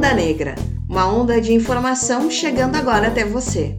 Onda Negra, uma onda de informação chegando agora até você.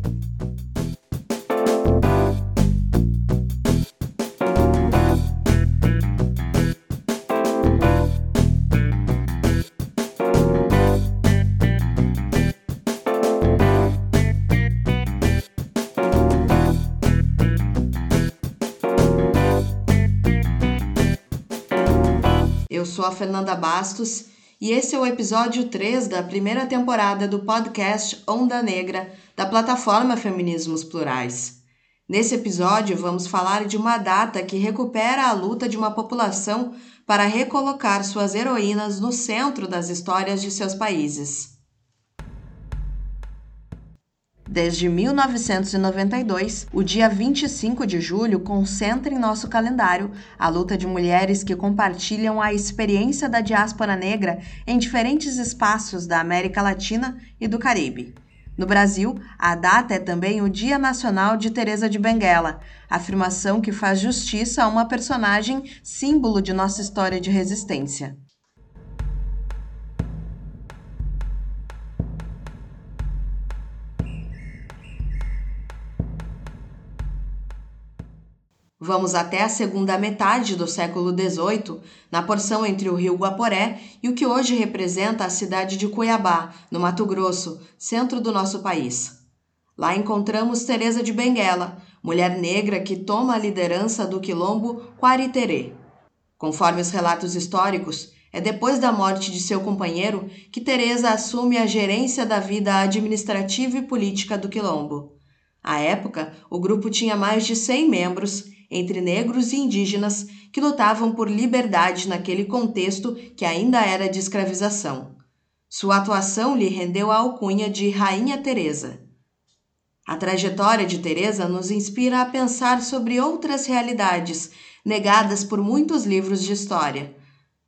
Eu sou a Fernanda Bastos e esse é o episódio 3 da primeira temporada do podcast Onda Negra da plataforma Feminismos Plurais. Nesse episódio, vamos falar de uma data que recupera a luta de uma população para recolocar suas heroínas no centro das histórias de seus países. Desde 1992, o dia 25 de julho concentra em nosso calendário a luta de mulheres que compartilham a experiência da diáspora negra em diferentes espaços da América Latina e do Caribe. No Brasil, a data é também o Dia Nacional de Teresa de Benguela, afirmação que faz justiça a uma personagem símbolo de nossa história de resistência. Vamos até a segunda metade do século XVIII, na porção entre o rio Guaporé e o que hoje representa a cidade de Cuiabá, no Mato Grosso, centro do nosso país. Lá encontramos Teresa de Benguela, mulher negra que toma a liderança do quilombo Quariterê. Conforme os relatos históricos, é depois da morte de seu companheiro que Teresa assume a gerência da vida administrativa e política do quilombo. À época, o grupo tinha mais de 100 membros entre negros e indígenas que lutavam por liberdade naquele contexto que ainda era de escravização. Sua atuação lhe rendeu a alcunha de Rainha Teresa. A trajetória de Teresa nos inspira a pensar sobre outras realidades negadas por muitos livros de história.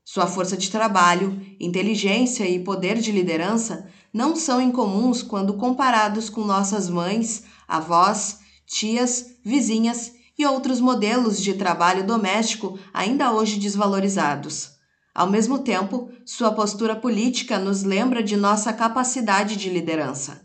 Sua força de trabalho, inteligência e poder de liderança não são incomuns quando comparados com nossas mães, avós, tias, vizinhas e outros modelos de trabalho doméstico ainda hoje desvalorizados. Ao mesmo tempo, sua postura política nos lembra de nossa capacidade de liderança.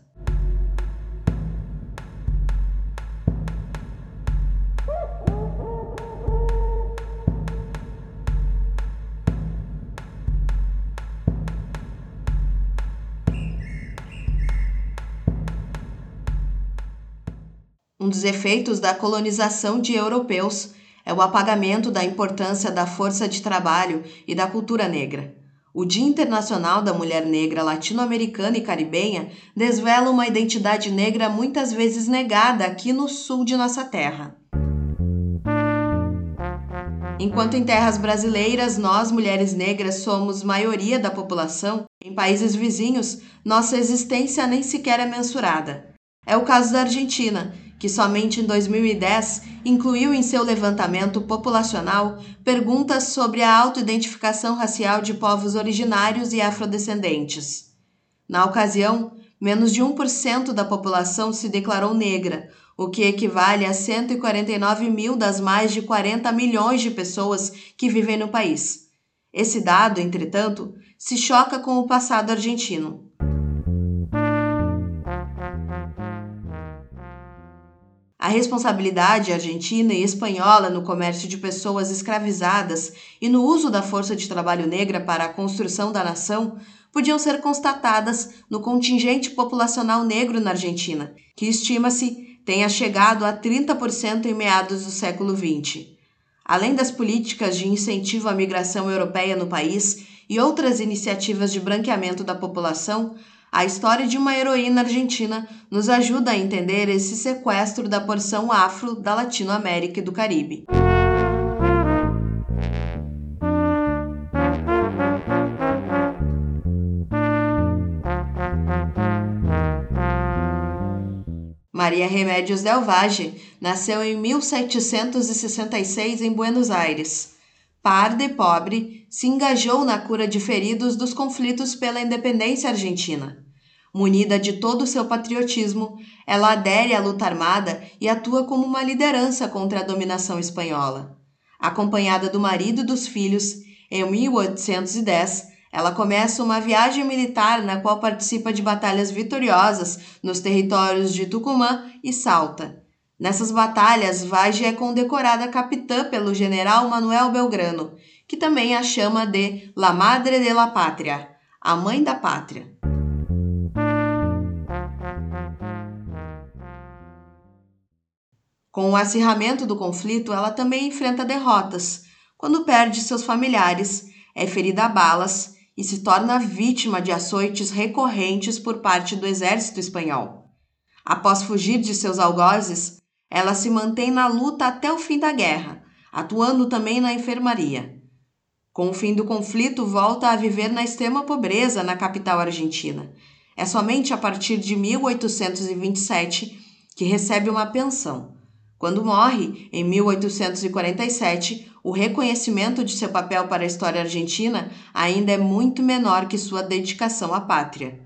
Um dos efeitos da colonização de europeus é o apagamento da importância da força de trabalho e da cultura negra. O Dia Internacional da Mulher Negra Latino-Americana e Caribenha desvela uma identidade negra muitas vezes negada aqui no sul de nossa terra. Enquanto em terras brasileiras nós, mulheres negras, somos maioria da população, em países vizinhos nossa existência nem sequer é mensurada. É o caso da Argentina, que somente em 2010 incluiu em seu levantamento populacional perguntas sobre a autoidentificação racial de povos originários e afrodescendentes. Na ocasião, menos de 1% da população se declarou negra, o que equivale a 149 mil das mais de 40 milhões de pessoas que vivem no país. Esse dado, entretanto, se choca com o passado argentino. A responsabilidade argentina e espanhola no comércio de pessoas escravizadas e no uso da força de trabalho negra para a construção da nação podiam ser constatadas no contingente populacional negro na Argentina, que estima-se tenha chegado a 30% em meados do século XX. Além das políticas de incentivo à migração europeia no país e outras iniciativas de branqueamento da população, a história de uma heroína argentina nos ajuda a entender esse sequestro da porção afro da Latinoamérica e do Caribe. Maria Remédios Del Valle nasceu em 1766 em Buenos Aires. Parda e pobre, se engajou na cura de feridos dos conflitos pela independência argentina. Munida de todo o seu patriotismo, ela adere à luta armada e atua como uma liderança contra a dominação espanhola. Acompanhada do marido e dos filhos, em 1810, Ela começa uma viagem militar na qual participa de batalhas vitoriosas nos territórios de Tucumã e Salta. Nessas batalhas, Vage é condecorada capitã pelo general Manuel Belgrano, que também a chama de La Madre de la Pátria, a mãe da pátria. Com o acirramento do conflito, ela também enfrenta derrotas, quando perde seus familiares, é ferida a balas e se torna vítima de açoites recorrentes por parte do exército espanhol. Após fugir de seus algozes, ela se mantém na luta até o fim da guerra, atuando também na enfermaria. Com o fim do conflito, volta a viver na extrema pobreza na capital argentina. É somente a partir de 1827 que recebe uma pensão. Quando morre, em 1847, o reconhecimento de seu papel para a história argentina ainda é muito menor que sua dedicação à pátria.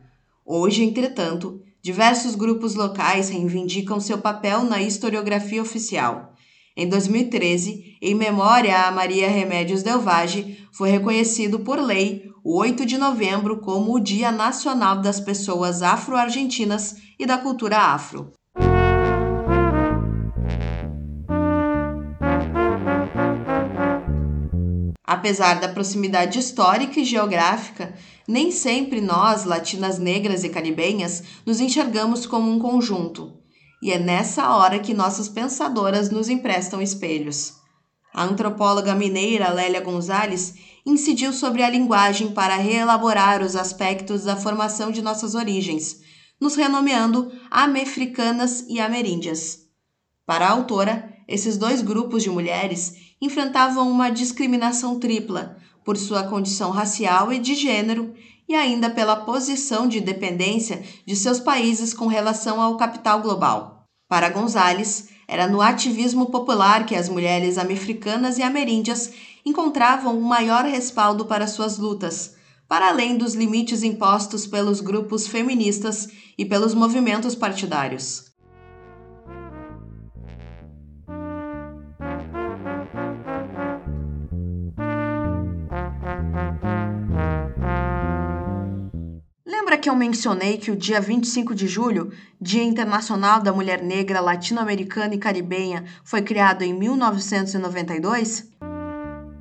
Hoje, entretanto, diversos grupos locais reivindicam seu papel na historiografia oficial. Em 2013, em memória a Maria Remédios Del Valle, foi reconhecido por lei o 8 de novembro como o Dia Nacional das Pessoas Afro-Argentinas e da Cultura Afro. Apesar da proximidade histórica e geográfica, nem sempre nós, latinas negras e caribenhas, nos enxergamos como um conjunto. E é nessa hora que nossas pensadoras nos emprestam espelhos. A antropóloga mineira Lélia Gonzalez incidiu sobre a linguagem para reelaborar os aspectos da formação de nossas origens, nos renomeando amefricanas e ameríndias. Para a autora, esses dois grupos de mulheres enfrentavam uma discriminação tripla por sua condição racial e de gênero e ainda pela posição de dependência de seus países com relação ao capital global. Para Gonzales, era no ativismo popular que as mulheres americanas e ameríndias encontravam o maior respaldo para suas lutas, para além dos limites impostos pelos grupos feministas e pelos movimentos partidários. Lembra que eu mencionei que o dia 25 de julho, Dia Internacional da Mulher Negra Latino-Americana e Caribenha, foi criado em 1992?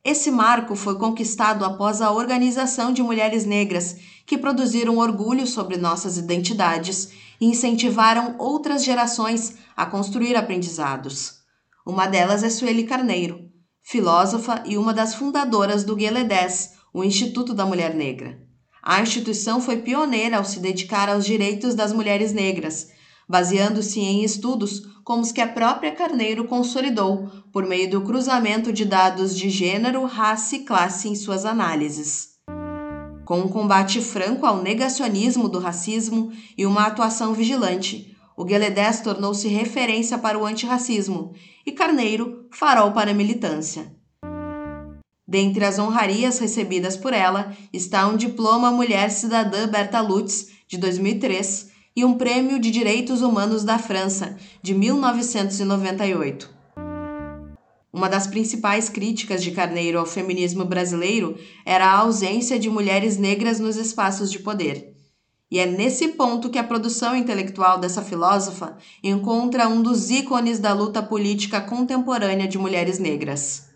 Esse marco foi conquistado após a organização de mulheres negras que produziram orgulho sobre nossas identidades e incentivaram outras gerações a construir aprendizados. Uma delas é Sueli Carneiro, filósofa e uma das fundadoras do Guelé 10, o Instituto da Mulher Negra. A instituição foi pioneira ao se dedicar aos direitos das mulheres negras, baseando-se em estudos como os que a própria Carneiro consolidou por meio do cruzamento de dados de gênero, raça e classe em suas análises. Com um combate franco ao negacionismo do racismo e uma atuação vigilante, o Gueledés tornou-se referência para o antirracismo e Carneiro farol para a militância. Dentre as honrarias recebidas por ela está um diploma Mulher Cidadã Berta Lutz, de 2003, e um Prêmio de Direitos Humanos da França, de 1998. Uma das principais críticas de Carneiro ao feminismo brasileiro era a ausência de mulheres negras nos espaços de poder. E é nesse ponto que a produção intelectual dessa filósofa encontra um dos ícones da luta política contemporânea de mulheres negras.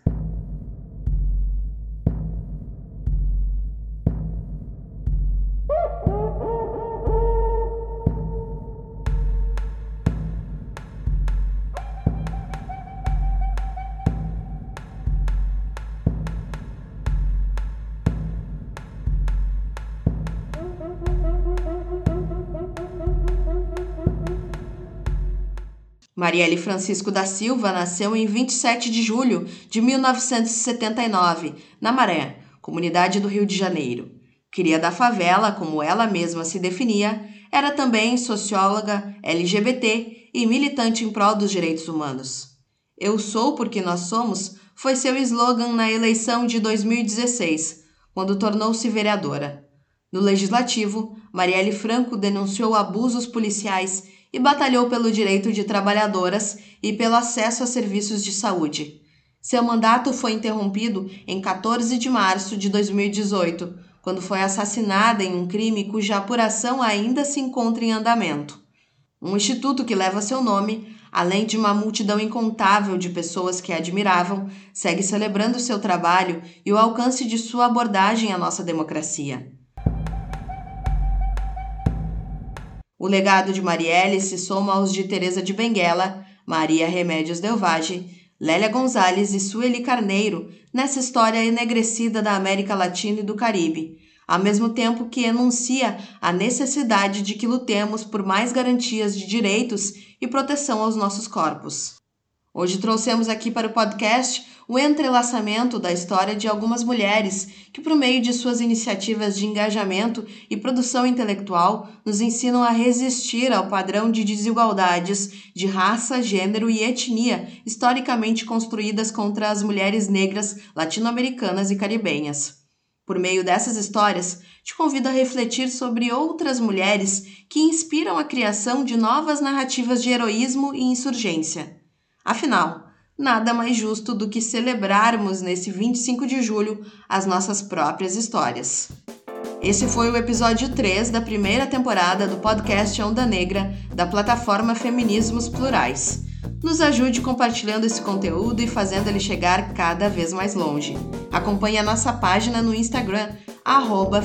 Marielle Francisco da Silva nasceu em 27 de julho de 1979, na Maré, comunidade do Rio de Janeiro. Cria da favela, como ela mesma se definia, era também socióloga LGBT e militante em prol dos direitos humanos. Eu sou porque nós somos foi seu slogan na eleição de 2016, quando tornou-se vereadora. No legislativo, Marielle Franco denunciou abusos policiais e batalhou pelo direito de trabalhadoras e pelo acesso a serviços de saúde. Seu mandato foi interrompido em 14 de março de 2018, quando foi assassinada em um crime cuja apuração ainda se encontra em andamento. Um instituto que leva seu nome, além de uma multidão incontável de pessoas que a admiravam, segue celebrando seu trabalho e o alcance de sua abordagem à nossa democracia. O legado de Marielle se soma aos de Teresa de Benguela, Maria Remédios Delvage, Lélia Gonzalez e Sueli Carneiro nessa história enegrecida da América Latina e do Caribe, ao mesmo tempo que enuncia a necessidade de que lutemos por mais garantias de direitos e proteção aos nossos corpos. Hoje trouxemos aqui para o podcast o entrelaçamento da história de algumas mulheres que, por meio de suas iniciativas de engajamento e produção intelectual, nos ensinam a resistir ao padrão de desigualdades de raça, gênero e etnia historicamente construídas contra as mulheres negras latino-americanas e caribenhas. Por meio dessas histórias, te convido a refletir sobre outras mulheres que inspiram a criação de novas narrativas de heroísmo e insurgência. Afinal, nada mais justo do que celebrarmos nesse 25 de julho as nossas próprias histórias. Esse foi o episódio 3 da primeira temporada do podcast Onda Negra da plataforma Feminismos Plurais. Nos ajude compartilhando esse conteúdo e fazendo ele chegar cada vez mais longe. Acompanhe a nossa página no Instagram,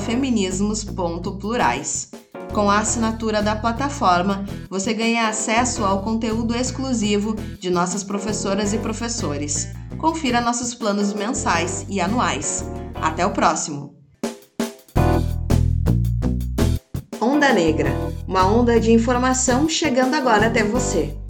feminismos.plurais. Com a assinatura da plataforma, você ganha acesso ao conteúdo exclusivo de nossas professoras e professores. Confira nossos planos mensais e anuais. Até o próximo! Onda Negra uma onda de informação chegando agora até você.